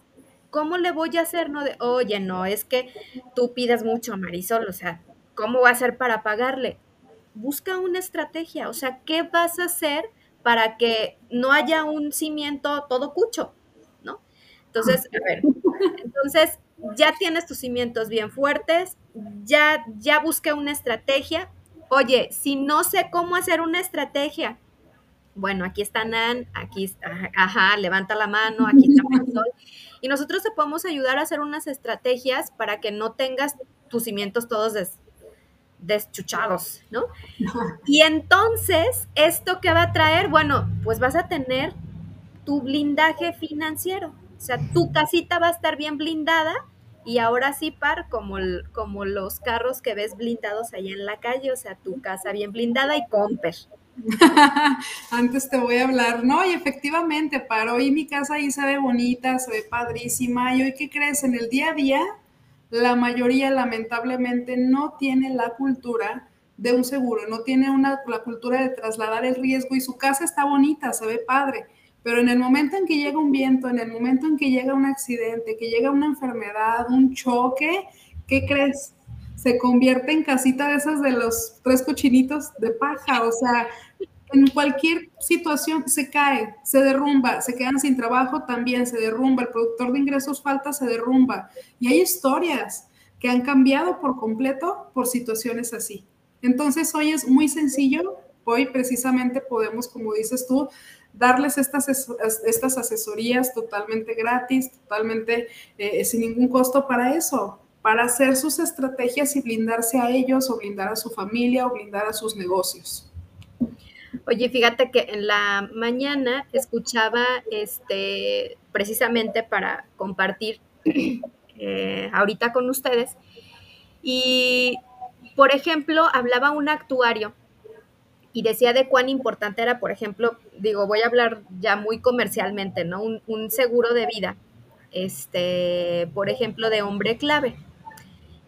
Speaker 2: ¿Cómo le voy a hacer? No de, oye, no, es que tú pides mucho, Marisol, o sea, ¿cómo va a ser para pagarle? Busca una estrategia, o sea, ¿qué vas a hacer? Para que no haya un cimiento todo cucho, ¿no? Entonces, a ver, entonces, ya tienes tus cimientos bien fuertes, ya, ya busqué una estrategia. Oye, si no sé cómo hacer una estrategia, bueno, aquí está Nan, aquí está, ajá, levanta la mano, aquí está Marisol. Y nosotros te podemos ayudar a hacer unas estrategias para que no tengas tus cimientos todos deschuchados, ¿no? Y entonces, ¿esto qué va a traer? Bueno, pues vas a tener tu blindaje financiero. O sea, tu casita va a estar bien blindada y ahora sí, par, como, como los carros que ves blindados allá en la calle, o sea, tu casa bien blindada y comper.
Speaker 1: Antes te voy a hablar, no, y efectivamente, par, hoy mi casa ahí se ve bonita, se ve padrísima, y hoy, ¿qué crees? En el día a día, la mayoría lamentablemente no tiene la cultura de un seguro, no tiene una, la cultura de trasladar el riesgo y su casa está bonita, se ve padre, pero en el momento en que llega un viento, en el momento en que llega un accidente, que llega una enfermedad, un choque, ¿qué crees? Se convierte en casita de esas de los tres cochinitos de paja, o sea, en cualquier situación se cae, se derrumba, se quedan sin trabajo, también se derrumba, el productor de ingresos falta, se derrumba. Y hay historias que han cambiado por completo por situaciones así. Entonces hoy es muy sencillo, hoy precisamente podemos, como dices tú, darles estas, estas asesorías totalmente gratis, totalmente eh, sin ningún costo para eso, para hacer sus estrategias y blindarse a ellos o blindar a su familia o blindar a sus negocios.
Speaker 2: Oye, fíjate que en la mañana escuchaba este precisamente para compartir eh, ahorita con ustedes y por ejemplo hablaba un actuario y decía de cuán importante era, por ejemplo, digo, voy a hablar ya muy comercialmente, ¿no? Un, seguro de vida, este, por ejemplo, de hombre clave.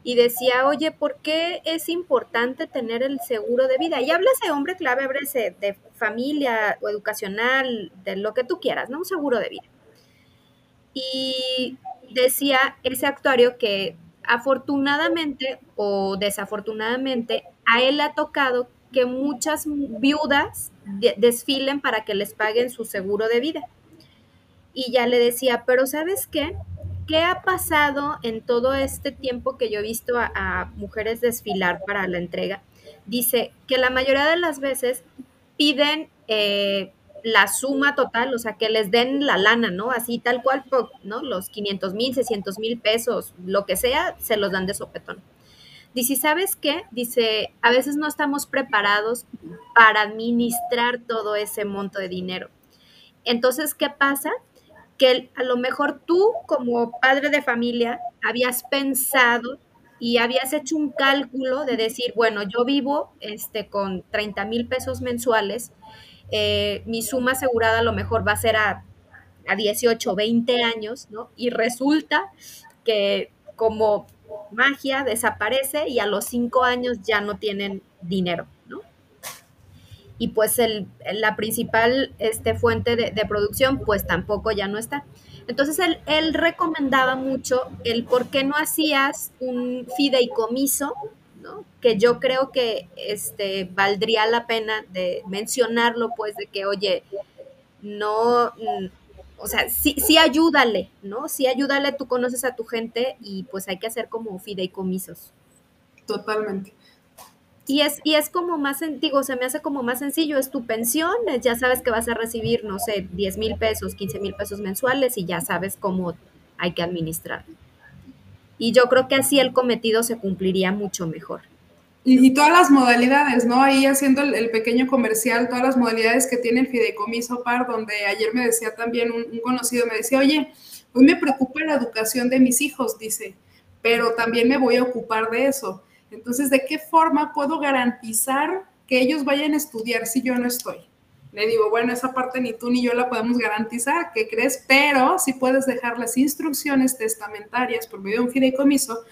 Speaker 2: Y decía, oye, ¿por qué es importante tener el seguro de vida? Y hablas de hombre clave, hablas de familia o educacional, de lo que tú quieras, ¿no? Un seguro de vida. Y decía ese actuario que afortunadamente o desafortunadamente a él le ha tocado que muchas viudas desfilen para que les paguen su seguro de vida. Y ya le decía, pero ¿sabes qué? ¿Qué ha pasado en todo este tiempo que yo he visto a, mujeres desfilar para la entrega? Dice que la mayoría de las veces piden eh, la suma total, o sea, que les den la lana, ¿no? Así tal cual, ¿no? Los 500 mil, 600 mil pesos, lo que sea, se los dan de sopetón. Dice, ¿sabes qué? Dice, a veces no estamos preparados para administrar todo ese monto de dinero. Entonces, ¿qué pasa? Que a lo mejor tú como padre de familia habías pensado y habías hecho un cálculo de decir, bueno, yo vivo este, con 30 mil pesos mensuales, eh, mi suma asegurada a lo mejor va a ser a, a 18, 20 años, ¿no? Y resulta que como magia, desaparece y a los cinco años ya no tienen dinero. Y pues el, la principal este, fuente de, producción pues tampoco ya no está. Entonces él, él, recomendaba mucho el por qué no hacías un fideicomiso, ¿no? que yo creo que este, valdría la pena de mencionarlo, pues de que, oye, no, o sea, sí, sí ayúdale, ¿no? Sí ayúdale, tú conoces a tu gente y pues hay que hacer como fideicomisos.
Speaker 1: Totalmente.
Speaker 2: Y es, y es como más, digo, se me hace como más sencillo, es tu pensión, ya sabes que vas a recibir, no sé, 10 mil pesos, 15 mil pesos mensuales y ya sabes cómo hay que administrar. Y yo creo que así el cometido se cumpliría mucho mejor.
Speaker 1: Y, todas las modalidades, ¿no? Ahí haciendo el, pequeño comercial, todas las modalidades que tiene el fideicomiso PAR, donde ayer me decía también un, conocido, me decía, oye, hoy me preocupa la educación de mis hijos, dice, pero también me voy a ocupar de eso. Entonces, ¿de qué forma puedo garantizar que ellos vayan a estudiar si yo no estoy? Le digo, bueno, esa parte ni tú ni yo la podemos garantizar, ¿qué crees? Pero sí puedes dejar las instrucciones testamentarias por medio de un fideicomiso,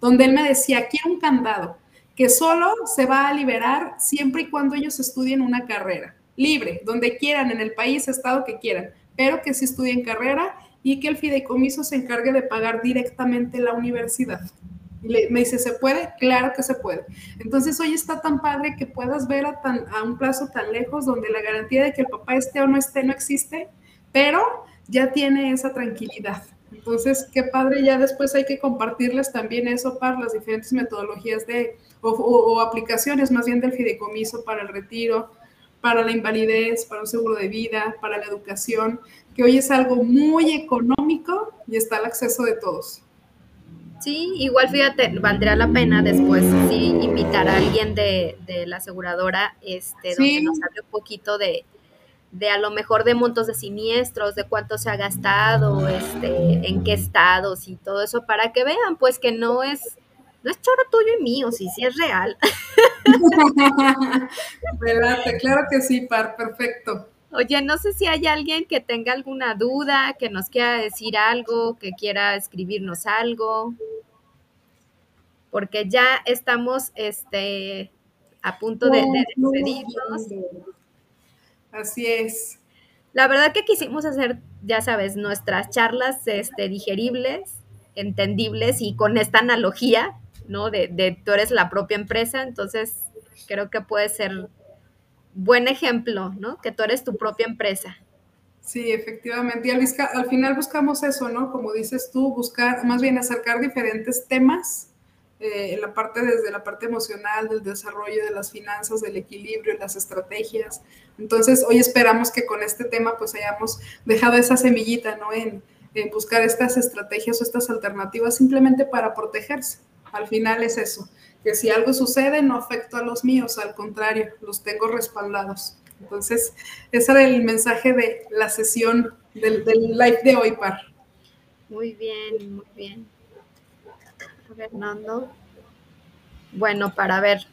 Speaker 1: donde él me decía, quiero un candado que solo se va a liberar siempre y cuando ellos estudien una carrera, libre, donde quieran, en el país, estado que quieran, pero que sí estudien carrera y que el fideicomiso se encargue de pagar directamente la universidad. Me dice, ¿se puede? Claro que se puede. Entonces hoy está tan padre que puedas ver a un plazo tan lejos donde la garantía de que el papá esté o no esté no existe, pero ya tiene esa tranquilidad Entonces, qué padre, ya después hay que compartirles también eso para las diferentes metodologías de, o, o, aplicaciones más bien del fideicomiso para el retiro, para la invalidez, para un seguro de vida, para la educación, que hoy es algo muy económico y está al acceso de todos.
Speaker 2: Sí, igual fíjate, valdría la pena después sí invitar a alguien de, de la aseguradora, este, donde nos hable un poquito de, de a lo mejor de montos de siniestros, de cuánto se ha gastado, este, en qué estados y todo eso, para que vean, pues que no es, no es choro tuyo y mío, sí, sí es real.
Speaker 1: claro que sí, Par, perfecto.
Speaker 2: Oye, no sé si hay alguien que tenga alguna duda, que nos quiera decir algo, que quiera escribirnos algo, porque ya estamos, este, a punto de, de despedirnos.
Speaker 1: Así es.
Speaker 2: La verdad que quisimos hacer, ya sabes, nuestras charlas este, digeribles, entendibles y con esta analogía, ¿no? De, de tú eres la propia empresa, entonces creo que puede ser buen ejemplo, ¿no? Que tú eres tu propia empresa.
Speaker 1: Sí, efectivamente. Y al, al, final buscamos eso, ¿no? Como dices tú, buscar, más bien acercar diferentes temas eh, en la parte desde la parte emocional, del desarrollo de las finanzas, del equilibrio, las estrategias. Entonces, hoy esperamos que con este tema pues hayamos dejado esa semillita, ¿no? En, en buscar estas estrategias o estas alternativas simplemente para protegerse. Al final es eso, que si algo sucede no afecto a los míos, al contrario, los tengo respaldados. Entonces, ese era el mensaje de la sesión del, del live de hoy, Par.
Speaker 2: Muy bien, muy bien. Fernando. Bueno, para ver,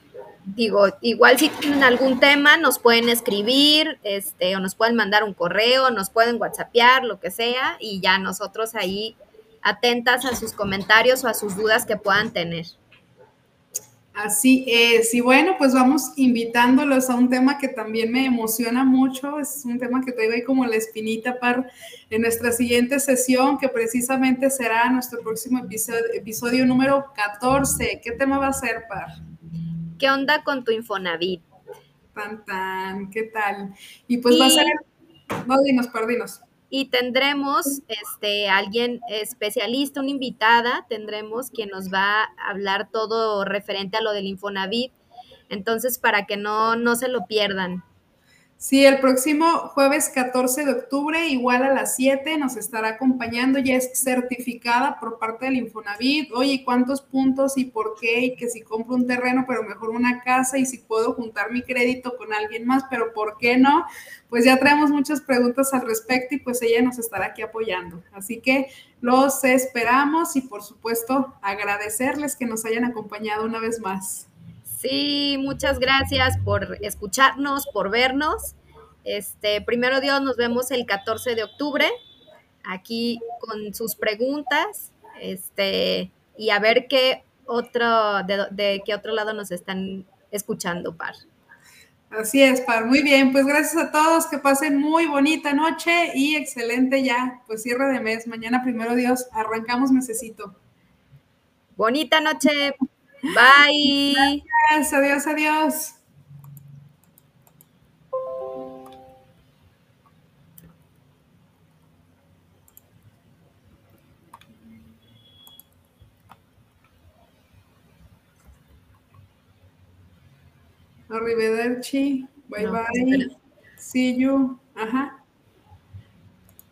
Speaker 2: digo, igual si tienen algún tema, nos pueden escribir, este, o nos pueden mandar un correo, nos pueden whatsappear, lo que sea, y ya nosotros ahí atentas a sus comentarios o a sus dudas que puedan tener.
Speaker 1: Así es, y bueno, pues vamos invitándolos a un tema que también me emociona mucho, es un tema que traigo ahí como la espinita para en nuestra siguiente sesión, que precisamente será nuestro próximo episodio, episodio número 14. ¿Qué tema va a ser, Par?
Speaker 2: ¿Qué onda con tu Infonavit?
Speaker 1: Tan, tan, ¿qué tal? Y pues va a ser... No, dinos, perdinos
Speaker 2: y tendremos este alguien especialista, una invitada, tendremos quien nos va a hablar todo referente a lo del Infonavit. Entonces, para que no, no se lo pierdan.
Speaker 1: Sí, el próximo jueves 14 de octubre, igual a las 7, nos estará acompañando. Ya es certificada por parte del Infonavit. Oye, ¿cuántos puntos y por qué? Y que si compro un terreno, pero mejor una casa y si puedo juntar mi crédito con alguien más, pero ¿por qué no? Pues ya traemos muchas preguntas al respecto y pues ella nos estará aquí apoyando. Así que los esperamos y por supuesto agradecerles que nos hayan acompañado una vez más.
Speaker 2: Sí, muchas gracias por escucharnos, por vernos. Este, primero Dios, nos vemos el 14 de octubre aquí con sus preguntas, este, y a ver qué otro, de, de qué otro lado nos están escuchando, Par.
Speaker 1: Así es, Par. Muy bien, pues gracias a todos, que pasen muy bonita noche y excelente ya, pues cierre de mes. Mañana, primero Dios, arrancamos necesito.
Speaker 2: Bonita noche. Bye.
Speaker 1: Gracias, adiós, adiós. Arrivederci. Bye bye. See you. Ajá.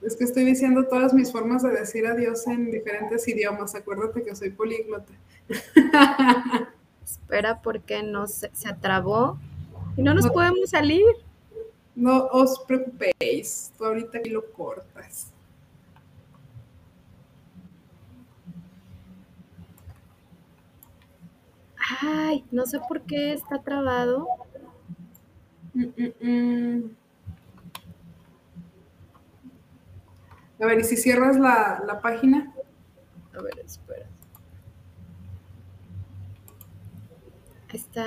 Speaker 1: Es que estoy diciendo todas mis formas de decir adiós en diferentes idiomas. Acuérdate que soy políglota.
Speaker 2: Espera, porque no se, se atrabó y no nos podemos salir.
Speaker 1: No os preocupéis, tú ahorita aquí lo cortas.
Speaker 2: Ay, no sé por qué está trabado. Mm, mm, mm.
Speaker 1: A ver, ¿y si cierras la, la página?
Speaker 2: A ver, espera. Está.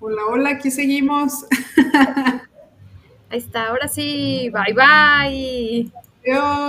Speaker 1: Hola, hola, aquí seguimos.
Speaker 2: Ahí está, ahora sí. Bye, bye.
Speaker 1: Adiós.